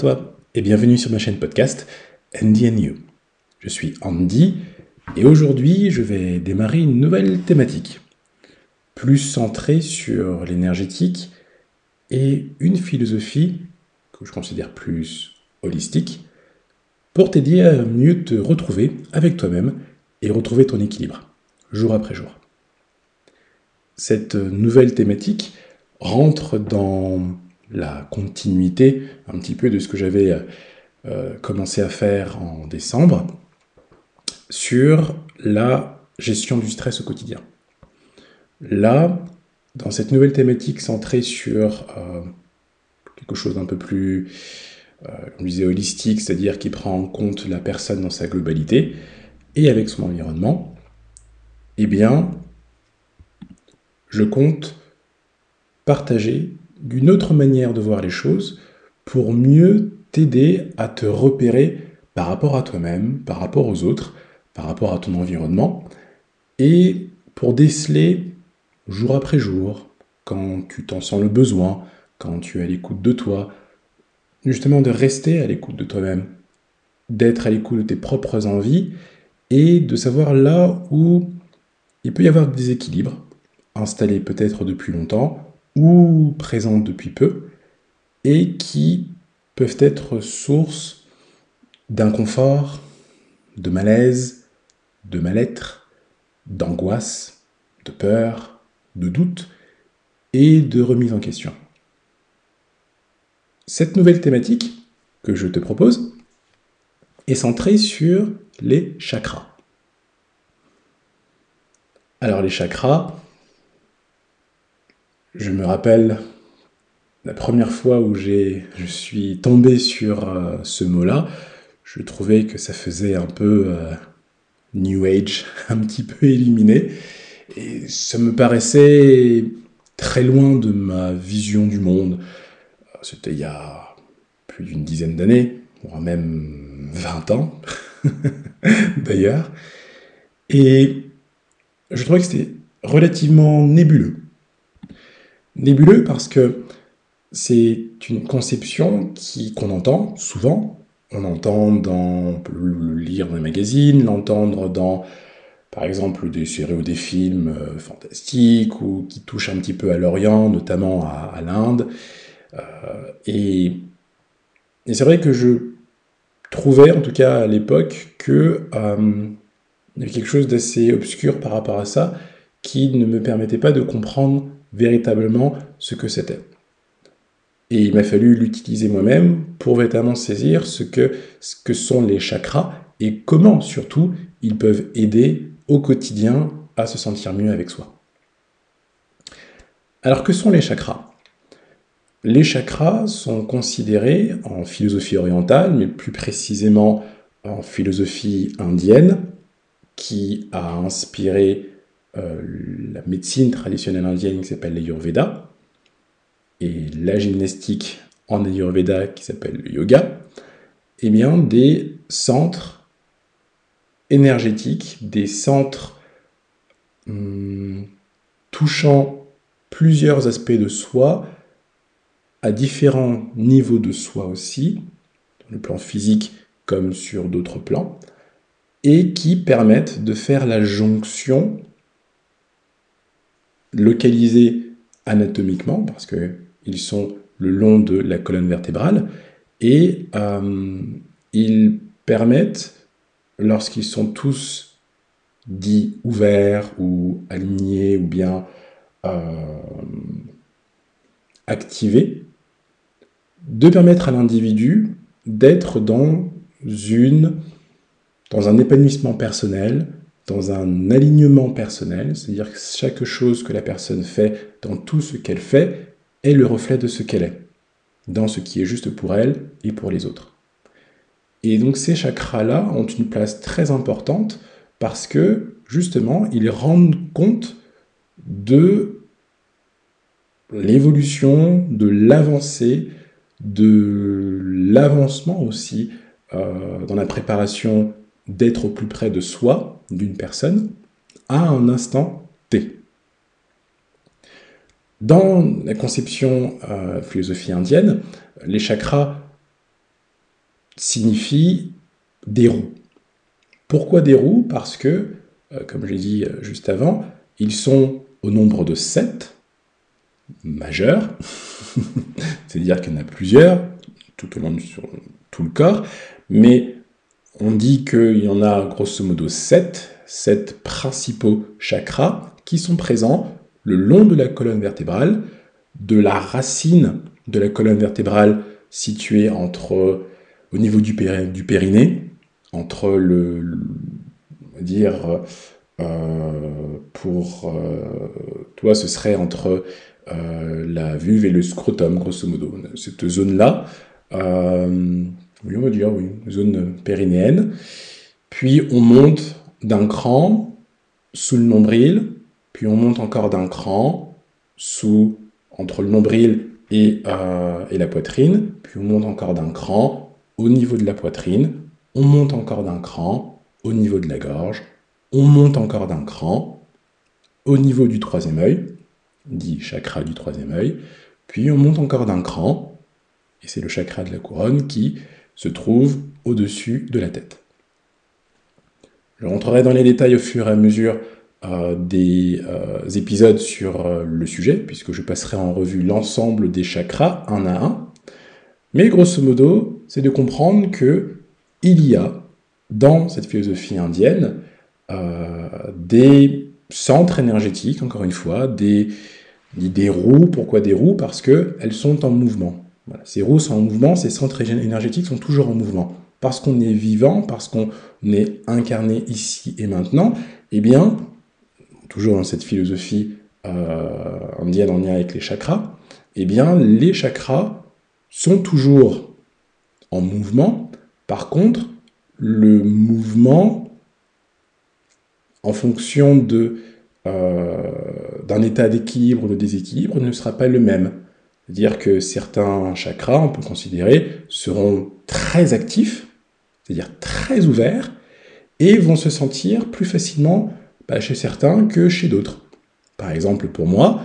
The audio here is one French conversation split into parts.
Toi et bienvenue sur ma chaîne podcast Andy and You. Je suis Andy et aujourd'hui je vais démarrer une nouvelle thématique, plus centrée sur l'énergétique et une philosophie que je considère plus holistique pour t'aider à mieux te retrouver avec toi-même et retrouver ton équilibre jour après jour. Cette nouvelle thématique rentre dans la continuité un petit peu de ce que j'avais euh, commencé à faire en décembre sur la gestion du stress au quotidien. Là, dans cette nouvelle thématique centrée sur euh, quelque chose d'un peu plus, euh, holistique, c'est-à-dire qui prend en compte la personne dans sa globalité et avec son environnement, eh bien, je compte partager d'une autre manière de voir les choses pour mieux t'aider à te repérer par rapport à toi-même, par rapport aux autres, par rapport à ton environnement, et pour déceler jour après jour, quand tu t'en sens le besoin, quand tu es à l'écoute de toi, justement de rester à l'écoute de toi-même, d'être à l'écoute de tes propres envies, et de savoir là où il peut y avoir des équilibres, installés peut-être depuis longtemps, ou présentes depuis peu et qui peuvent être source d'inconfort, de malaise, de mal-être, d'angoisse, de peur, de doute et de remise en question. Cette nouvelle thématique que je te propose est centrée sur les chakras. Alors les chakras, je me rappelle la première fois où je suis tombé sur euh, ce mot-là, je trouvais que ça faisait un peu euh, New Age, un petit peu éliminé. Et ça me paraissait très loin de ma vision du monde. C'était il y a plus d'une dizaine d'années, voire même 20 ans, d'ailleurs. Et je trouvais que c'était relativement nébuleux. Nébuleux parce que c'est une conception qui, qu'on entend souvent. On entend dans le lire dans les magazines, l'entendre dans, par exemple, des séries ou des films euh, fantastiques ou qui touchent un petit peu à l'Orient, notamment à, l'Inde. Euh, et, c'est vrai que je trouvais, en tout cas à l'époque, que euh, y avait quelque chose d'assez obscur par rapport à ça qui ne me permettait pas de comprendre véritablement ce que c'était. Et il m'a fallu l'utiliser moi-même pour véritablement saisir ce que, ce que sont les chakras et comment surtout ils peuvent aider au quotidien à se sentir mieux avec soi. Alors que sont les chakras? Les chakras sont considérés en philosophie orientale, mais plus précisément en philosophie indienne, qui a inspiré euh, la médecine traditionnelle indienne qui s'appelle l'Ayurveda et la gymnastique en Ayurveda qui s'appelle le yoga, eh bien des centres énergétiques, des centres hum, touchant plusieurs aspects de soi à différents niveaux de soi aussi, dans le plan physique comme sur d'autres plans, et qui permettent de faire la jonction localisés anatomiquement, parce qu'ils sont le long de la colonne vertébrale, et euh, ils permettent, lorsqu'ils sont tous dits ouverts ou alignés ou bien euh, activés, de permettre à l'individu d'être dans une dans un épanouissement personnel, dans un alignement personnel, c'est-à-dire que chaque chose que la personne fait dans tout ce qu'elle fait est le reflet de ce qu'elle est, dans ce qui est juste pour elle et pour les autres. Et donc ces chakras-là ont une place très importante parce que justement, ils rendent compte de l'évolution, de l'avancée, de l'avancement aussi euh, dans la préparation d'être au plus près de soi, d'une personne, à un instant T. Dans la conception euh, philosophie indienne, les chakras signifie des roues. Pourquoi des roues? Parce que, euh, comme j'ai dit euh, juste avant, ils sont au nombre de 7 majeurs, c'est-à-dire qu'il y en a plusieurs tout au long de tout le corps, mais on dit qu'il y en a grosso modo 7, 7 principaux chakras qui sont présents le long de la colonne vertébrale, de la racine de la colonne vertébrale située entre, au niveau du, périnée, entre le, dire, euh, pour euh, toi, ce serait entre euh, la vulve et le scrotum, grosso modo. Cette zone-là, oui, on va dire, oui, zone périnéenne. Puis on monte d'un cran sous le nombril, puis on monte encore d'un cran sous, entre le nombril et, et la poitrine, puis on monte encore d'un cran au niveau de la poitrine, on monte encore d'un cran au niveau de la gorge, on monte encore d'un cran au niveau du troisième œil, dit chakra du troisième œil, puis on monte encore d'un cran, et c'est le chakra de la couronne qui se trouve au-dessus de la tête. Je rentrerai dans les détails au fur et à mesure euh, des euh, épisodes sur euh, le sujet, puisque je passerai en revue l'ensemble des chakras un à un. Mais grosso modo, c'est de comprendre que il y a dans cette philosophie indienne des centres énergétiques, encore une fois, des, des roues. Pourquoi des roues? Parce qu'elles sont en mouvement. Ces roues sont en mouvement, ces centres énergétiques sont toujours en mouvement. Parce qu'on est vivant, parce qu'on est incarné ici et maintenant, eh bien, toujours dans cette philosophie euh, indienne en lien avec les chakras, eh bien, les chakras sont toujours en mouvement. Par contre, le mouvement en fonction euh, d'un état d'équilibre ou de déséquilibre ne sera pas le même. C'est-à-dire que certains chakras, on peut considérer, seront très actifs, c'est-à-dire très ouverts, et vont se sentir plus facilement bah, chez certains que chez d'autres. Par exemple, pour moi,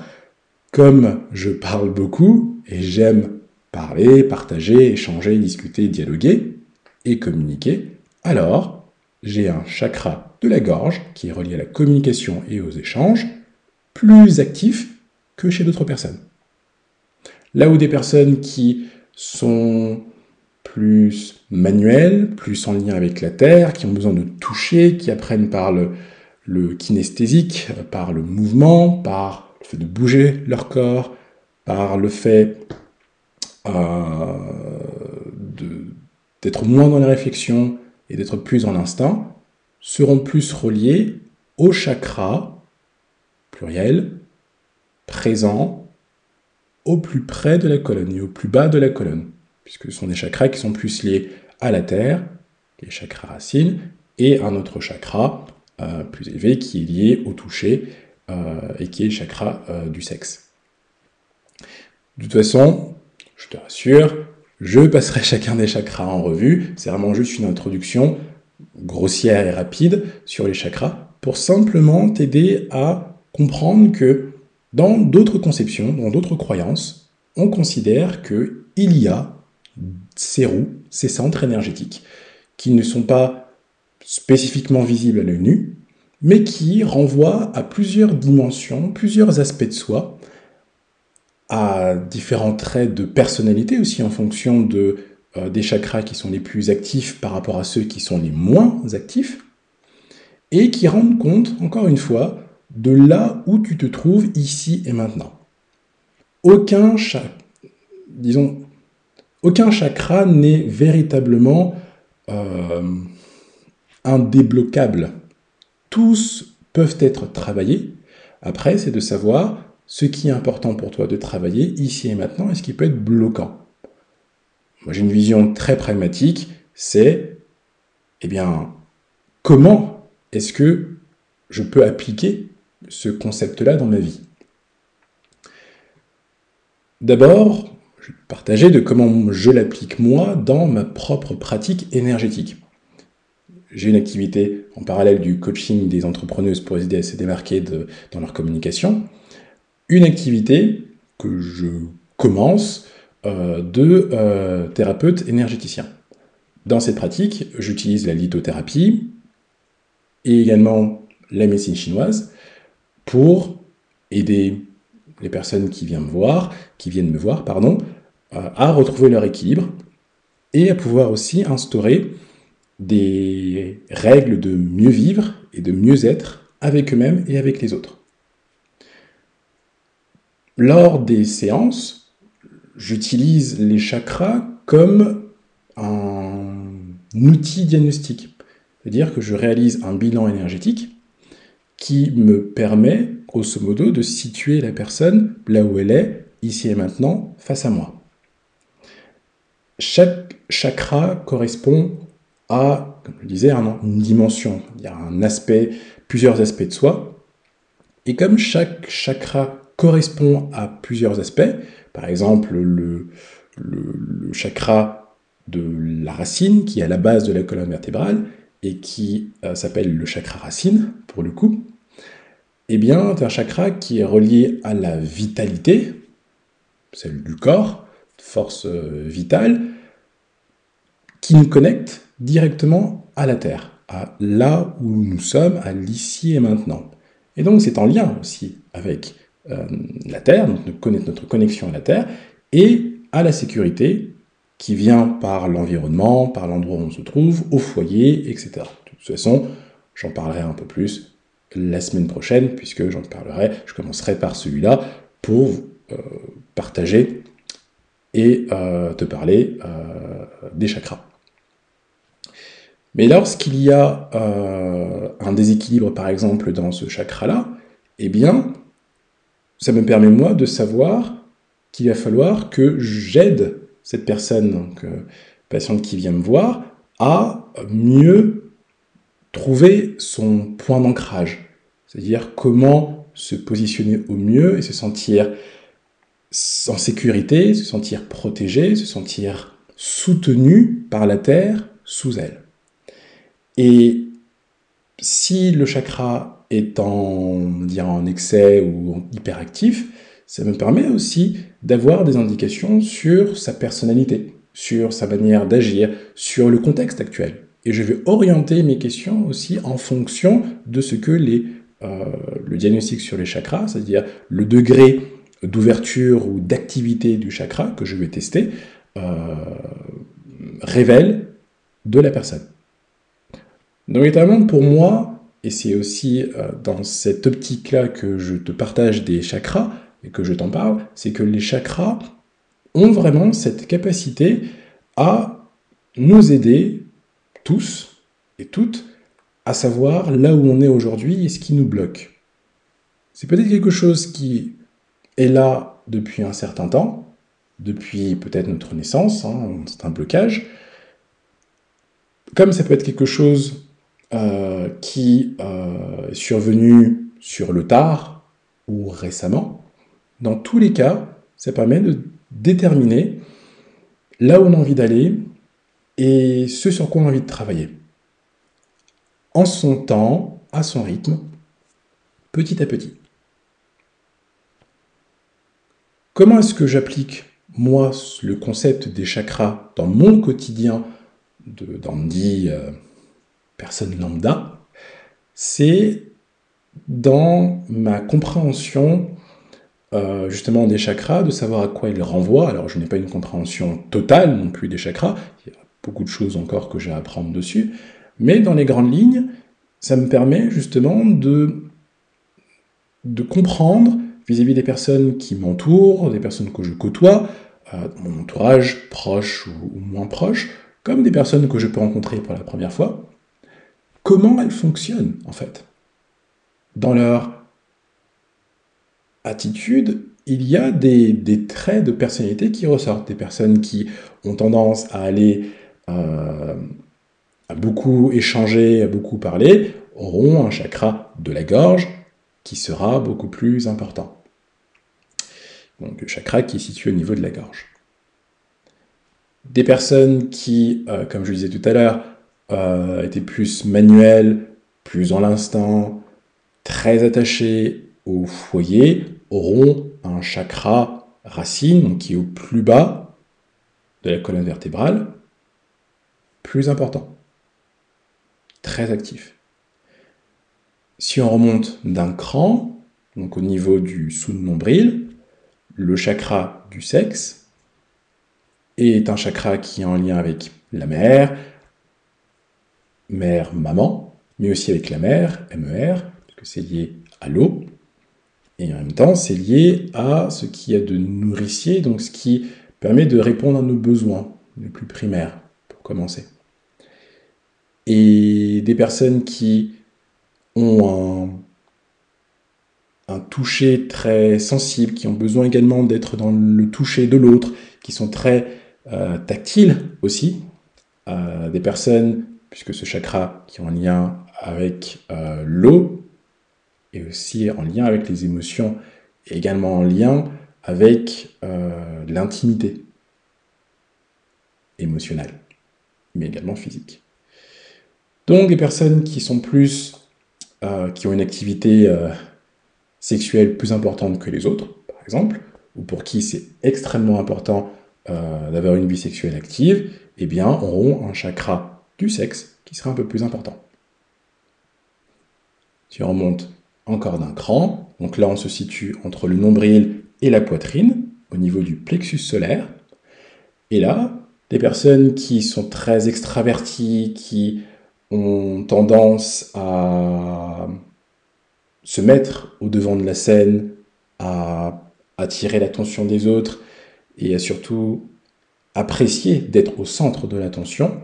comme je parle beaucoup et j'aime parler, partager, échanger, discuter, dialoguer et communiquer, alors j'ai un chakra de la gorge qui est relié à la communication et aux échanges plus actif que chez d'autres personnes. Là où des personnes qui sont plus manuelles, plus en lien avec la terre, qui ont besoin de toucher, qui apprennent par le, kinesthésique, par le mouvement, par le fait de bouger leur corps, par le fait euh, d'être moins dans les réflexions, et d'être plus en instinct seront plus reliés au chakra, pluriel, présent au plus près de la colonne et au plus bas de la colonne, puisque ce sont des chakras qui sont plus liés à la terre, les chakras racines, et un autre chakra euh, plus élevé qui est lié au toucher euh, et qui est le chakra euh, du sexe. De toute façon, je te rassure, je passerai chacun des chakras en revue. C'est vraiment juste une introduction grossière et rapide sur les chakras pour simplement t'aider à comprendre que dans d'autres conceptions, dans d'autres croyances, on considère qu'il y a ces roues, ces centres énergétiques, qui ne sont pas spécifiquement visibles à l'œil nu, mais qui renvoient à plusieurs dimensions, plusieurs aspects de soi, à différents traits de personnalité aussi en fonction euh, des chakras qui sont les plus actifs par rapport à ceux qui sont les moins actifs, et qui rendent compte, encore une fois, de là où tu te trouves ici et maintenant. Aucun, disons, aucun chakra n'est véritablement euh, indébloquable. Tous peuvent être travaillés. Après, c'est de savoir ce qui est important pour toi de travailler ici et maintenant et ce qui peut être bloquant. Moi, j'ai une vision très pragmatique, c'est, eh bien, comment est-ce que je peux appliquer ce concept-là dans ma vie D'abord, je vais partager de comment je l'applique moi dans ma propre pratique énergétique. J'ai une activité en parallèle du coaching des entrepreneuses pour aider à se démarquer dans leur communication une activité que je commence euh, de euh, thérapeute énergéticien. Dans cette pratique, j'utilise la lithothérapie et également la médecine chinoise pour aider les personnes qui viennent me voir, qui viennent me voir, pardon, euh, à retrouver leur équilibre et à pouvoir aussi instaurer des règles de mieux vivre et de mieux être avec eux-mêmes et avec les autres. Lors des séances, j'utilise les chakras comme un outil diagnostique. C'est-à-dire que je réalise un bilan énergétique qui me permet, grosso modo, de situer la personne là où elle est, ici et maintenant, face à moi. Chaque chakra correspond à, comme je le disais, une dimension. Il y a un aspect, plusieurs aspects de soi. Et comme chaque chakra correspond à plusieurs aspects, par exemple le, le, chakra de la racine, qui est à la base de la colonne vertébrale, et qui euh, s'appelle le chakra racine, pour le coup, eh bien, c'est un chakra qui est relié à la vitalité, celle du corps, force euh, vitale, qui nous connecte directement à la Terre, à là où nous sommes, à l'ici et maintenant. Et donc c'est en lien aussi avec euh, la Terre, donc notre connexion à la Terre, et à la sécurité qui vient par l'environnement, par l'endroit où on se trouve, au foyer, etc. De toute façon, j'en parlerai un peu plus la semaine prochaine, puisque j'en parlerai, je commencerai par celui-là pour euh, partager et euh, te parler des chakras. Mais lorsqu'il y a euh, un déséquilibre, par exemple, dans ce chakra-là, eh bien, ça me permet, moi, de savoir qu'il va falloir que j'aide cette personne, donc euh, patiente qui vient me voir, à mieux trouver son point d'ancrage. C'est-à-dire comment se positionner au mieux et se sentir en sécurité, se sentir protégé, se sentir soutenu par la terre sous elle. Et si le chakra est en, en excès ou hyperactif, ça me permet aussi d'avoir des indications sur sa personnalité, sur sa manière d'agir, sur le contexte actuel. Et je vais orienter mes questions aussi en fonction de ce que les, euh, le diagnostic sur les chakras, c'est-à-dire le degré d'ouverture ou d'activité du chakra que je vais tester, euh, révèle de la personne. Donc notamment pour moi, et c'est aussi euh, dans cette optique-là que je te partage des chakras et que je t'en parle, c'est que les chakras ont vraiment cette capacité à nous aider tous et toutes à savoir là où on est aujourd'hui et ce qui nous bloque. C'est peut-être quelque chose qui est là depuis un certain temps, depuis peut-être notre naissance, hein, c'est un blocage, comme ça peut être quelque chose euh, qui euh, est survenu sur le tard ou récemment, dans tous les cas, ça permet de déterminer là où on a envie d'aller et ce sur quoi on a envie de travailler. En son temps, à son rythme, petit à petit. Comment est-ce que j'applique, moi, le concept des chakras dans mon quotidien d'Andy euh, personne lambda, c'est dans ma compréhension euh, justement des chakras, de savoir à quoi ils renvoient. Alors je n'ai pas une compréhension totale non plus des chakras, il y a beaucoup de choses encore que j'ai à apprendre dessus, mais dans les grandes lignes, ça me permet justement de, de comprendre vis-à-vis des personnes qui m'entourent, des personnes que je côtoie, euh, mon entourage proche ou moins proche, comme des personnes que je peux rencontrer pour la première fois, comment elles fonctionnent en fait. Dans leur attitude, il y a des, traits de personnalité qui ressortent. Des personnes qui ont tendance à aller euh, à beaucoup échanger, à beaucoup parler, auront un chakra de la gorge qui sera beaucoup plus important. Donc le chakra qui est situé au niveau de la gorge. Des personnes qui, euh, comme je disais tout à l'heure, euh, était plus manuel, plus en l'instant, très attaché au foyer, auront un chakra racine, qui est au plus bas de la colonne vertébrale, plus important. Très actif. Si on remonte d'un cran, donc au niveau du sous-nombril, le chakra du sexe est un chakra qui est en lien avec la mère, mère, maman, mais aussi avec la mère, MER, parce que c'est lié à l'eau, et en même temps, c'est lié à ce qu'il y a de nourricier, donc ce qui permet de répondre à nos besoins les plus primaires, pour commencer. Et des personnes qui ont un, toucher très sensible, qui ont besoin également d'être dans le toucher de l'autre, qui sont très euh, tactiles aussi, euh, des personnes, puisque ce chakra qui est en lien avec euh, l'eau, et aussi en lien avec les émotions, et également en lien avec l'intimité émotionnelle, mais également physique. Donc des personnes qui sont plus, euh, qui ont une activité euh, sexuelle plus importante que les autres, par exemple, ou pour qui c'est extrêmement important euh, d'avoir une vie sexuelle active, eh bien, auront un chakra du sexe qui sera un peu plus important. Si on remonte encore d'un cran, donc là on se situe entre le nombril et la poitrine, au niveau du plexus solaire, et là, des personnes qui sont très extraverties, qui ont tendance à se mettre au devant de la scène, à attirer l'attention des autres et à surtout apprécier d'être au centre de l'attention,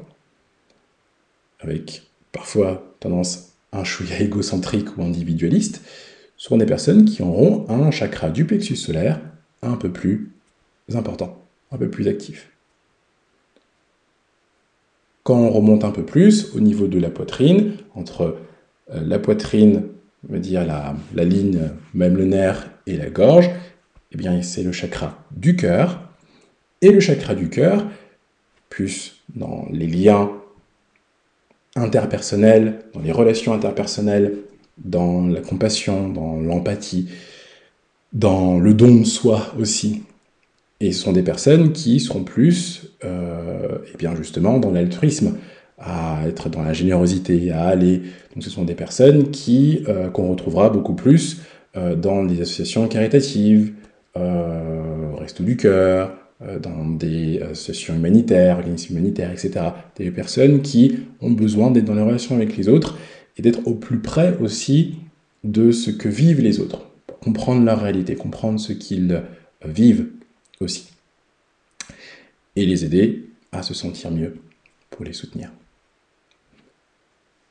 avec parfois tendance un chouïa égocentrique ou individualiste, seront des personnes qui auront un chakra du plexus solaire un peu plus important, un peu plus actif. Quand on remonte un peu plus au niveau de la poitrine, entre euh, la poitrine, on dire la, ligne, même le nerf et la gorge, eh bien c'est le chakra du cœur. Et le chakra du cœur, plus dans les liens interpersonnels, dans les relations interpersonnelles, dans la compassion, dans l'empathie, dans le don de soi aussi, et ce sont des personnes qui seront plus, euh, et bien justement, dans l'altruisme, à être dans la générosité, à aller. Donc ce sont des personnes qui euh, qu'on retrouvera beaucoup plus euh, dans des associations caritatives, Resto du Cœur, dans des associations humanitaires, organismes humanitaires, etc. Des personnes qui ont besoin d'être dans les relations avec les autres et d'être au plus près aussi de ce que vivent les autres, pour comprendre leur réalité, comprendre ce qu'ils vivent aussi. Et les aider à se sentir mieux pour les soutenir.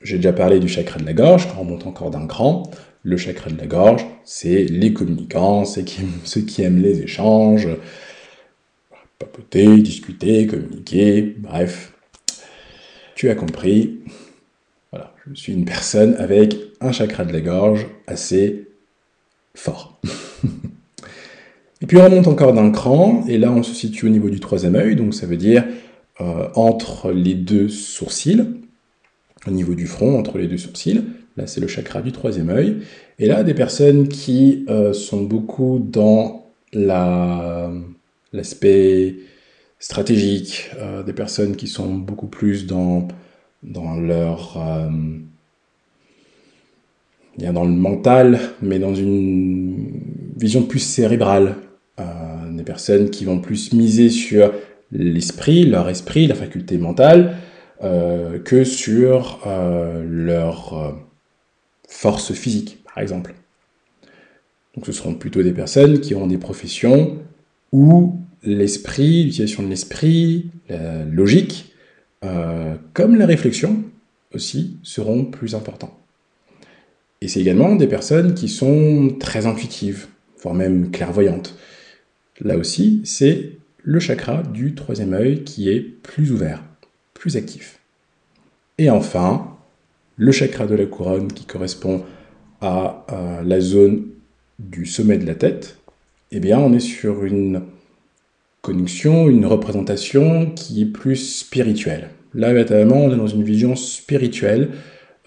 J'ai déjà parlé du chakra de la gorge, quand on monte encore d'un cran. Le chakra de la gorge, c'est les communicants, c'est ceux qui aiment les échanges, papoter, discuter, communiquer, bref. Tu as compris. Voilà, je suis une personne avec un chakra de la gorge assez fort. Et puis on remonte encore d'un cran, et là on se situe au niveau du troisième œil, donc ça veut dire euh, entre les deux sourcils, au niveau du front, entre les deux sourcils. Là c'est le chakra du troisième œil. Et là des personnes qui euh, sont beaucoup dans l'aspect stratégique, euh, des personnes qui sont beaucoup plus dans, dans leur dans le mental, mais dans une vision plus cérébrale, euh, des personnes qui vont plus miser sur l'esprit, leur esprit, la faculté mentale, euh, que sur euh, leur force physique, par exemple. Donc ce seront plutôt des personnes qui auront des professions où l'esprit, l'utilisation de l'esprit, la logique, comme la réflexion aussi, seront plus importants. Et c'est également des personnes qui sont très intuitives, voire même clairvoyantes. Là aussi, c'est le chakra du troisième œil qui est plus ouvert, plus actif. Et enfin, le chakra de la couronne qui correspond à, la zone du sommet de la tête, eh bien, on est sur une connexion, une représentation qui est plus spirituelle. Là, véritablement, on est dans une vision spirituelle,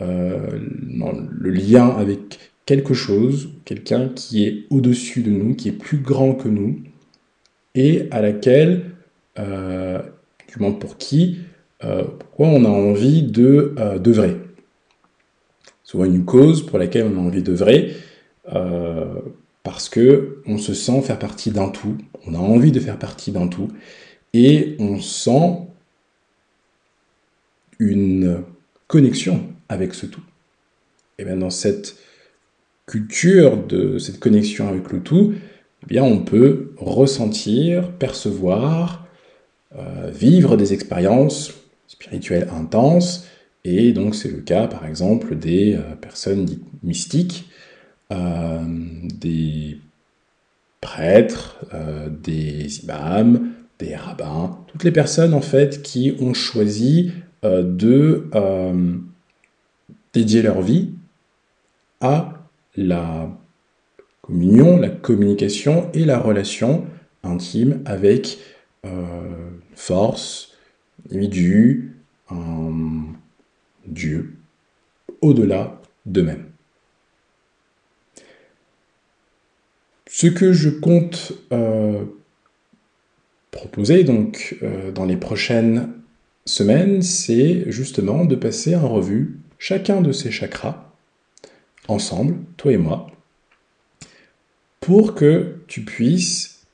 euh, le lien avec quelque chose, quelqu'un qui est au-dessus de nous, qui est plus grand que nous, et à laquelle, euh, du moins pour qui, pourquoi on a envie de d'œuvrer. Souvent une cause pour laquelle on a envie d'œuvrer, parce que on se sent faire partie d'un tout, on a envie de faire partie d'un tout, et on sent une connexion avec ce tout. Et bien dans cette culture de cette connexion avec le tout, eh bien on peut ressentir, percevoir, euh, vivre des expériences spirituelles intenses, et donc c'est le cas par exemple des euh, personnes dites mystiques, des prêtres, des imams, des rabbins, toutes les personnes en fait qui ont choisi de dédier leur vie à la communion, la communication et la relation intime avec euh, force, individu, un Dieu, au-delà d'eux-mêmes. Ce que je compte euh, proposer donc euh, dans les prochaines semaines, c'est justement de passer en revue chacun de ces chakras ensemble, toi et moi, pour que tu puisses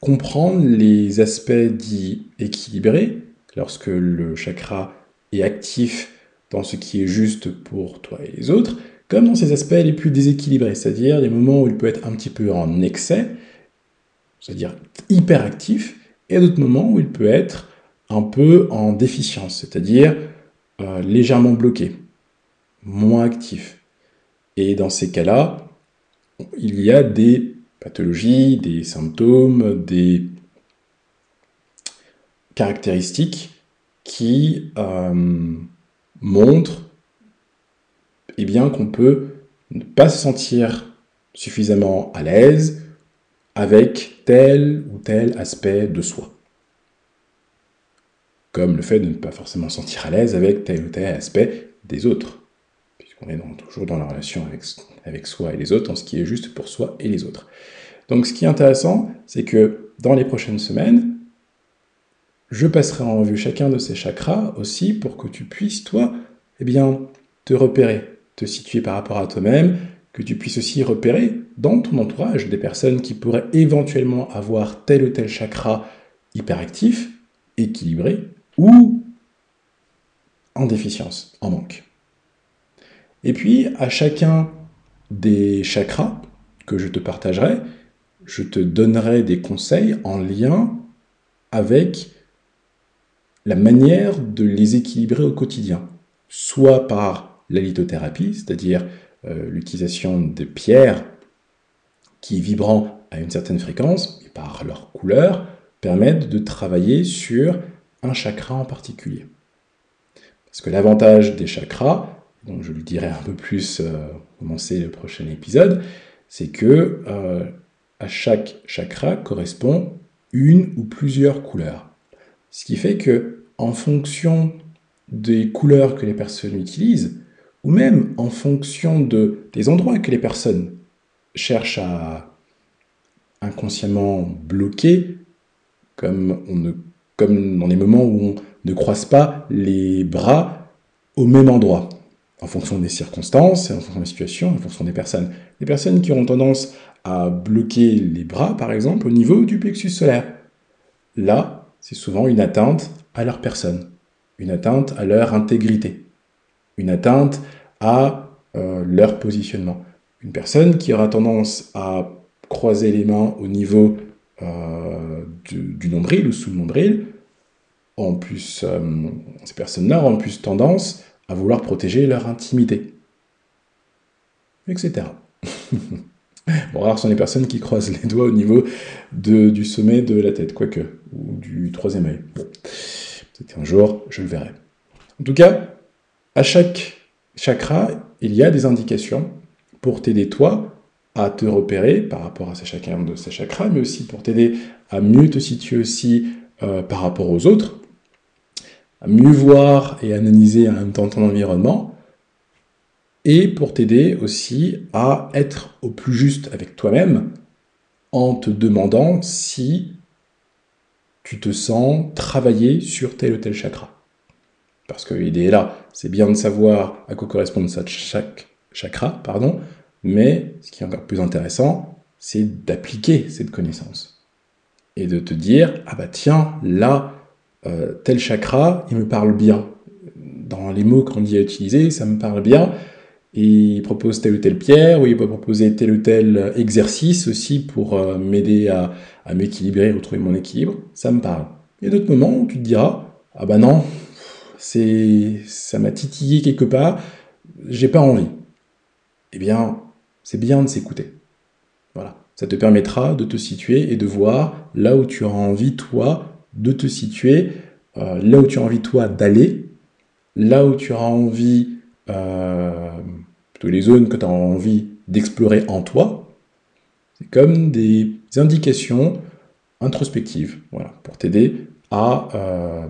comprendre les aspects dits équilibrés lorsque le chakra est actif dans ce qui est juste pour toi et les autres, comme dans ces aspects les plus déséquilibrés, c'est-à-dire les moments où il peut être un petit peu en excès, c'est-à-dire hyper actif, et d'autres moments où il peut être un peu en déficience, c'est-à-dire euh, légèrement bloqué, moins actif. Et dans ces cas-là, il y a des pathologies, des symptômes, des caractéristiques qui euh, montrent eh bien, qu'on peut ne pas se sentir suffisamment à l'aise avec tel ou tel aspect de soi. Comme le fait de ne pas forcément se sentir à l'aise avec tel ou tel aspect des autres. On est toujours dans la relation avec, avec soi et les autres, en ce qui est juste pour soi et les autres. Donc ce qui est intéressant, c'est que dans les prochaines semaines, je passerai en revue chacun de ces chakras aussi pour que tu puisses, toi, eh bien, te repérer, te situer par rapport à toi-même, que tu puisses aussi repérer dans ton entourage des personnes qui pourraient éventuellement avoir tel ou tel chakra hyperactif, équilibré, ou en déficience, en manque. Et puis, à chacun des chakras que je te partagerai, je te donnerai des conseils en lien avec la manière de les équilibrer au quotidien, soit par la lithothérapie, c'est-à-dire euh, l'utilisation de pierres qui, vibrant à une certaine fréquence, et par leur couleur, permettent de travailler sur un chakra en particulier. Parce que l'avantage des chakras, je lui dirai un peu plus euh, commencer le prochain épisode, c'est que euh, à chaque chakra correspond une ou plusieurs couleurs. Ce qui fait que en fonction des couleurs que les personnes utilisent, ou même en fonction de, des endroits que les personnes cherchent à inconsciemment bloquer, comme, comme dans les moments où on ne croise pas les bras au même endroit en fonction des circonstances, en fonction des situations, en fonction des personnes. Des personnes qui auront tendance à bloquer les bras, par exemple, au niveau du plexus solaire. Là, c'est souvent une atteinte à leur personne, une atteinte à leur intégrité, une atteinte à euh, leur positionnement. Une personne qui aura tendance à croiser les mains au niveau euh, du, nombril ou sous le nombril, en plus, euh, ces personnes-là ont plus tendance à vouloir protéger leur intimité, etc. bon, rares sont les personnes qui croisent les doigts au niveau du sommet de la tête, quoique, ou du troisième œil. Bon, peut un jour, je le verrai. En tout cas, à chaque chakra, il y a des indications pour t'aider toi à te repérer par rapport à chacun de ces chakras, mais aussi pour t'aider à mieux te situer aussi euh, par rapport aux autres, à mieux voir et analyser en même temps ton environnement, et pour t'aider aussi à être au plus juste avec toi-même en te demandant si tu te sens travailler sur tel ou tel chakra. Parce que l'idée est là. C'est bien de savoir à quoi correspond chaque chakra, pardon, mais ce qui est encore plus intéressant, c'est d'appliquer cette connaissance. Et de te dire, ah bah tiens, là, euh, tel chakra, il me parle bien. Dans les mots qu'on dit à utiliser, ça me parle bien. Et il propose telle ou telle pierre, ou il peut proposer tel ou tel exercice aussi pour euh, m'aider à, à m'équilibrer, retrouver mon équilibre. Ça me parle. A d'autres moments où tu te diras, ah bah non, c'est, ça m'a titillé quelque part, j'ai pas envie. Eh bien, c'est bien de s'écouter. Voilà. Ça te permettra de te situer et de voir là où tu as envie, toi, de te situer, euh, là où tu as envie, toi, d'aller, là où tu as envie, euh, les zones que tu as envie d'explorer en toi. C'est comme des indications introspectives, voilà, pour t'aider à euh,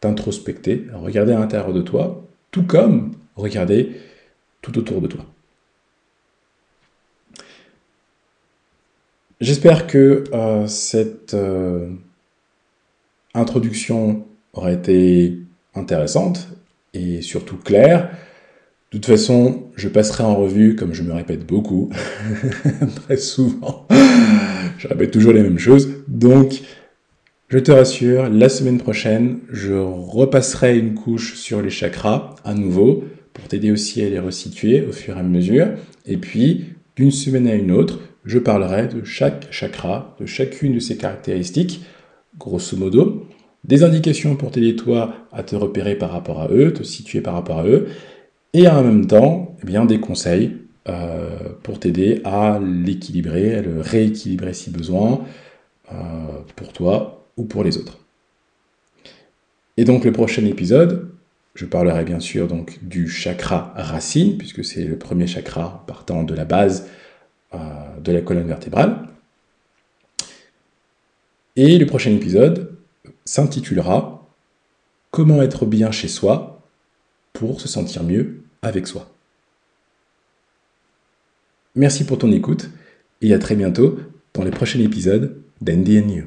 t'introspecter, regarder à l'intérieur de toi, tout comme regarder tout autour de toi. J'espère que euh, cette euh, introduction aura été intéressante et surtout claire. De toute façon, je passerai en revue, comme je me répète beaucoup, très souvent. je répète toujours les mêmes choses. Donc, je te rassure, la semaine prochaine, je repasserai une couche sur les chakras à nouveau pour t'aider aussi à les resituer au fur et à mesure. Et puis, d'une semaine à une autre, je parlerai de chaque chakra, de chacune de ses caractéristiques, grosso modo, des indications pour t'aider toi à te repérer par rapport à eux, te situer par rapport à eux, et en même temps, eh bien, des conseils euh, pour t'aider à l'équilibrer, à le rééquilibrer si besoin, euh, pour toi ou pour les autres. Et donc le prochain épisode, je parlerai bien sûr donc du chakra racine, puisque c'est le premier chakra partant de la base euh, de la colonne vertébrale. Et le prochain épisode s'intitulera Comment être bien chez soi pour se sentir mieux avec soi. Merci pour ton écoute et à très bientôt dans les prochains épisodes d'Andy.